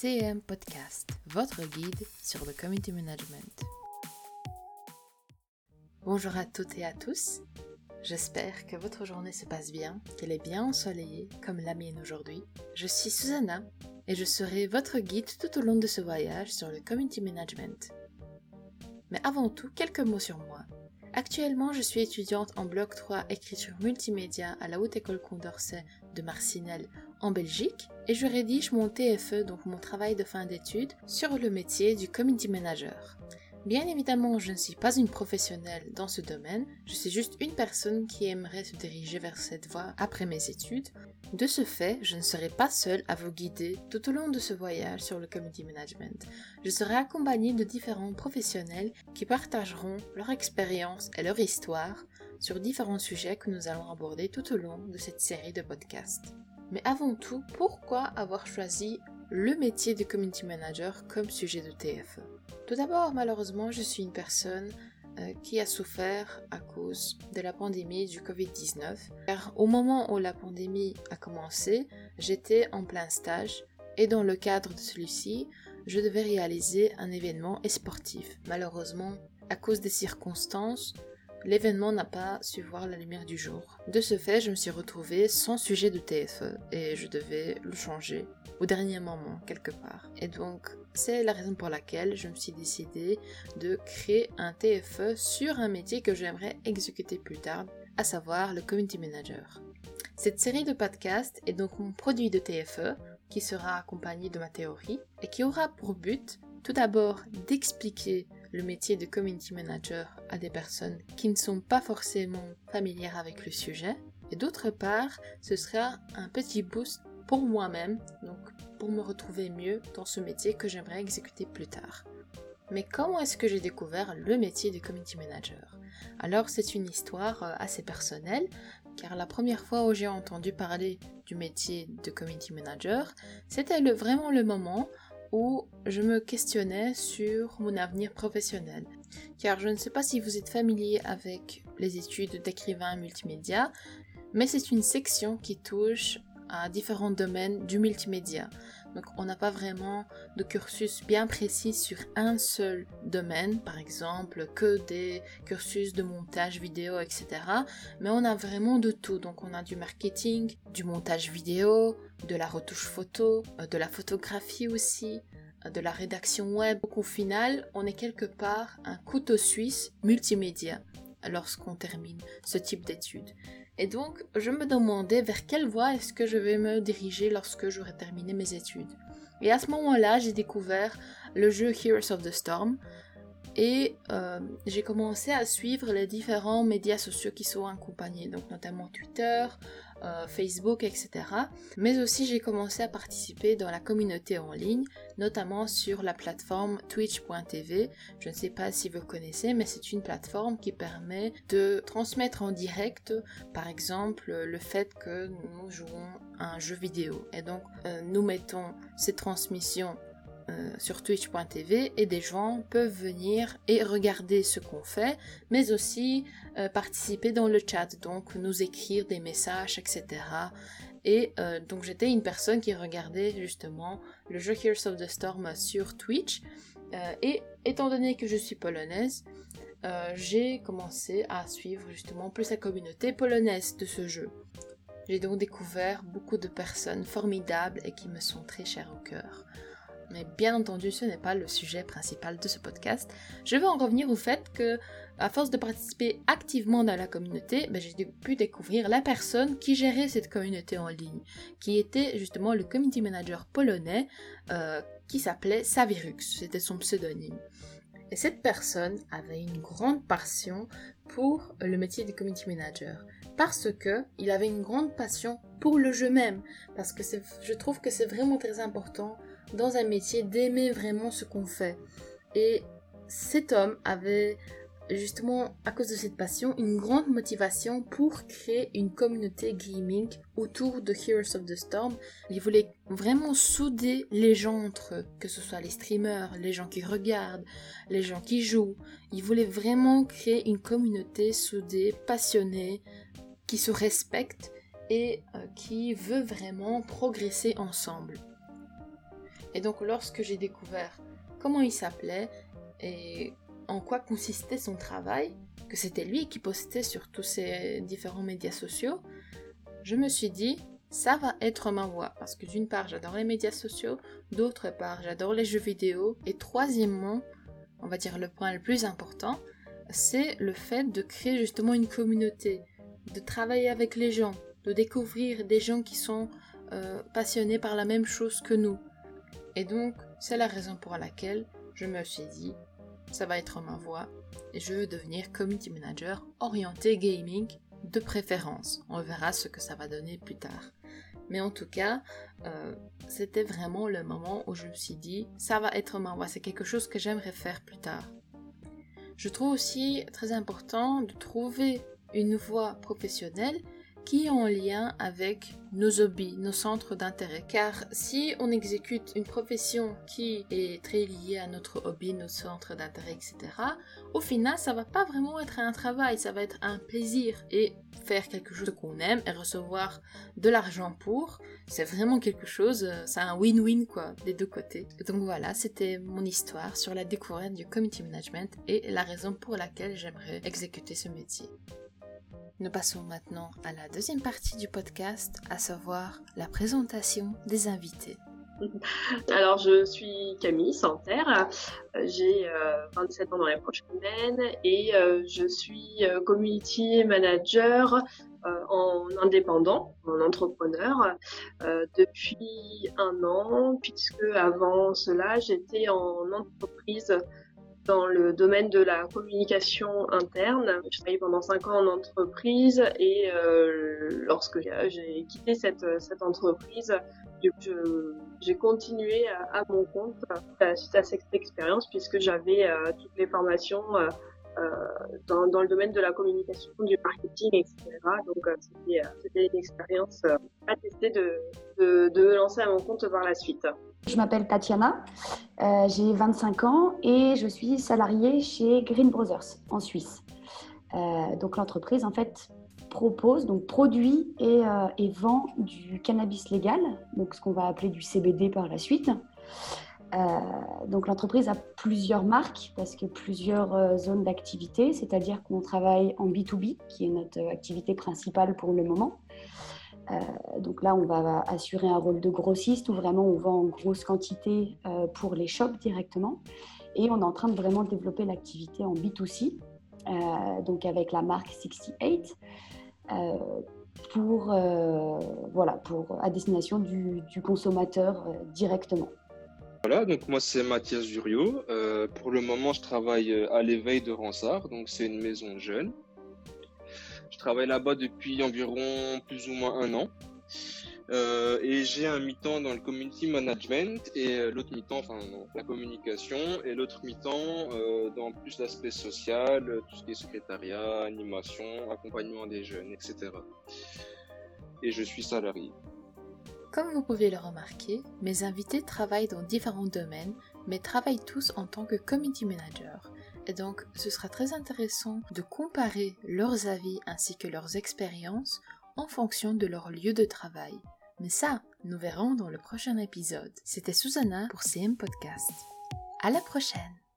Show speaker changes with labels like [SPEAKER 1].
[SPEAKER 1] CM Podcast, votre guide sur le community management. Bonjour à toutes et à tous. J'espère que votre journée se passe bien, qu'elle est bien ensoleillée comme la mienne aujourd'hui. Je suis Susanna et je serai votre guide tout au long de ce voyage sur le community management. Mais avant tout, quelques mots sur moi. Actuellement, je suis étudiante en bloc 3 écriture multimédia à la Haute École Condorcet de Marcinelle en Belgique et je rédige mon TFE, donc mon travail de fin d'études, sur le métier du community manager. Bien évidemment, je ne suis pas une professionnelle dans ce domaine, je suis juste une personne qui aimerait se diriger vers cette voie après mes études. De ce fait, je ne serai pas seule à vous guider tout au long de ce voyage sur le community management. Je serai accompagnée de différents professionnels qui partageront leur expérience et leur histoire sur différents sujets que nous allons aborder tout au long de cette série de podcasts. Mais avant tout, pourquoi avoir choisi le métier de community manager comme sujet de TFE Tout d'abord, malheureusement, je suis une personne euh, qui a souffert à cause de la pandémie du Covid-19. Car au moment où la pandémie a commencé, j'étais en plein stage et dans le cadre de celui-ci, je devais réaliser un événement sportif. Malheureusement, à cause des circonstances, l'événement n'a pas su voir la lumière du jour. De ce fait, je me suis retrouvée sans sujet de TFE et je devais le changer au dernier moment quelque part. Et donc, c'est la raison pour laquelle je me suis décidée de créer un TFE sur un métier que j'aimerais exécuter plus tard, à savoir le community manager. Cette série de podcasts est donc mon produit de TFE qui sera accompagné de ma théorie et qui aura pour but tout d'abord d'expliquer le métier de community manager à des personnes qui ne sont pas forcément familières avec le sujet. Et d'autre part, ce sera un petit boost pour moi-même, donc pour me retrouver mieux dans ce métier que j'aimerais exécuter plus tard. Mais comment est-ce que j'ai découvert le métier de community manager? Alors c'est une histoire euh, assez personnelle, car la première fois où j'ai entendu parler du métier de community manager, c'était vraiment le moment où je me questionnais sur mon avenir professionnel. Car je ne sais pas si vous êtes familier avec les études d'écrivain multimédia, mais c'est une section qui touche à différents domaines du multimédia. Donc on n'a pas vraiment de cursus bien précis sur un seul domaine, par exemple que des cursus de montage vidéo, etc. Mais on a vraiment de tout. Donc on a du marketing, du montage vidéo, de la retouche photo, euh, de la photographie aussi, euh, de la rédaction web. Donc au final, on est quelque part un couteau suisse multimédia lorsqu'on termine ce type d'études. Et donc, je me demandais vers quelle voie est-ce que je vais me diriger lorsque j'aurai terminé mes études. Et à ce moment-là, j'ai découvert le jeu Heroes of the Storm. Et euh, j'ai commencé à suivre les différents médias sociaux qui sont accompagnés, donc notamment Twitter, euh, Facebook, etc. Mais aussi j'ai commencé à participer dans la communauté en ligne, notamment sur la plateforme twitch.tv. Je ne sais pas si vous connaissez, mais c'est une plateforme qui permet de transmettre en direct, par exemple, le fait que nous jouons à un jeu vidéo. Et donc, euh, nous mettons ces transmissions euh, sur twitch.tv et des gens peuvent venir et regarder ce qu'on fait, mais aussi euh, participer dans le chat, donc nous écrire des messages, etc. Et euh, donc j'étais une personne qui regardait justement le jeu Heroes of the Storm sur Twitch. et étant donné que je suis polonaise, j'ai commencé à suivre justement plus la communauté polonaise de ce jeu. J'ai donc découvert beaucoup de personnes formidables et qui me sont très chères au cœur. Mais bien entendu, ce n'est pas le sujet principal de ce podcast. Je veux en revenir au fait que, à force de participer activement dans la communauté, ben, j'ai pu découvrir la personne qui gérait cette communauté en ligne, qui était justement le community manager polonais euh, qui s'appelait Savirux, c'était son pseudonyme. Et cette personne avait une grande passion pour le métier de community manager parce que il avait une grande passion pour le jeu même parce que je trouve que c'est vraiment très important dans un métier d'aimer vraiment ce qu'on fait. Et cet homme avait justement à cause de cette passion une grande motivation pour créer une communauté gaming autour de Heroes of the Storm. Il voulait vraiment souder les gens entre eux, que ce soit les streamers, les gens qui regardent, les gens qui jouent. Il voulait vraiment créer une communauté soudée, passionnée, qui se respecte et euh, qui veut vraiment progresser ensemble. Et donc lorsque j'ai découvert comment il s'appelait et en quoi consistait son travail, que c'était lui qui postait sur tous ces différents médias sociaux, je me suis dit, ça va être ma voix. Parce que d'une part, j'adore les médias sociaux, d'autre part, j'adore les jeux vidéo, et troisièmement, on va dire le point le plus important, c'est le fait de créer justement une communauté, de travailler avec les gens, de découvrir des gens qui sont euh, passionnés par la même chose que nous. Et donc, c'est la raison pour laquelle je me suis dit, ça va être ma voie et je veux devenir community manager orienté gaming de préférence. On verra ce que ça va donner plus tard. Mais en tout cas, euh, c'était vraiment le moment où je me suis dit, ça va être ma voie, c'est quelque chose que j'aimerais faire plus tard. Je trouve aussi très important de trouver une voie professionnelle qui est en lien avec nos hobbies, nos centres d'intérêt. Car si on exécute une profession qui est très liée à notre hobby, nos centres d'intérêt, etc., au final, ça va pas vraiment être un travail, ça va être un plaisir. Et faire quelque chose qu'on aime et recevoir de l'argent pour, c'est vraiment quelque chose, c'est un win-win quoi, des deux côtés. Donc voilà, c'était mon histoire sur la découverte du community management et la raison pour laquelle j'aimerais exécuter ce métier. Nous passons maintenant à la deuxième partie du podcast, à savoir la présentation des invités.
[SPEAKER 2] Alors, je suis Camille Santerre, j'ai 27 euh, ans dans les prochaines semaines et euh, je suis euh, community manager en indépendant, en entrepreneur, depuis un an, puisque avant cela, j'étais en entreprise dans le domaine de la communication interne. Je travaillé pendant cinq ans en entreprise et euh, lorsque j'ai quitté cette, cette entreprise, j'ai continué à, mon compte suite à cette expérience puisque j'avais euh, toutes les formations euh, dans, dans, le domaine de la communication, du marketing, etc. Donc c'était une expérience à tester de, de, me lancer à mon compte par la suite.
[SPEAKER 3] Je m'appelle Tatiana, euh, j'ai 25 ans et je suis salariée chez Green Brothers en Suisse. Euh, donc l'entreprise en fait propose, donc produit et, euh, et, vend du cannabis légal, donc ce qu'on va appeler du CBD par la suite. Donc l'entreprise a plusieurs marques parce que plusieurs zones d'activité, c'est-à-dire qu'on travaille en B2B, qui est notre activité principale pour le moment. Euh, donc là, on va assurer un rôle de grossiste où vraiment on vend en grosse quantité euh, pour les shops directement. Et on est en train de vraiment développer l'activité en B2C, euh, donc avec la marque 68, pour, voilà, pour, à destination du consommateur directement.
[SPEAKER 4] Voilà, donc moi c'est Mathias Juriot. pour le moment, je travaille à l'éveil de Ransard, donc c'est une maison jeune. Je travaille là-bas depuis environ plus ou moins un an. Euh, et j'ai un mi-temps dans le community management et euh, l'autre mi-temps, enfin la communication et l'autre mi-temps euh, dans plus l'aspect social, tout ce qui est secrétariat, animation, accompagnement des jeunes, etc. Et je suis salarié.
[SPEAKER 1] Comme vous pouvez le remarquer, mes invités travaillent dans différents domaines, mais travaillent tous en tant que community manager. Et donc, ce sera très intéressant de comparer leurs avis ainsi que leurs expériences en fonction de leur lieu de travail. Mais ça, nous verrons dans le prochain épisode. C'était Susanna pour CM Podcast. À la prochaine!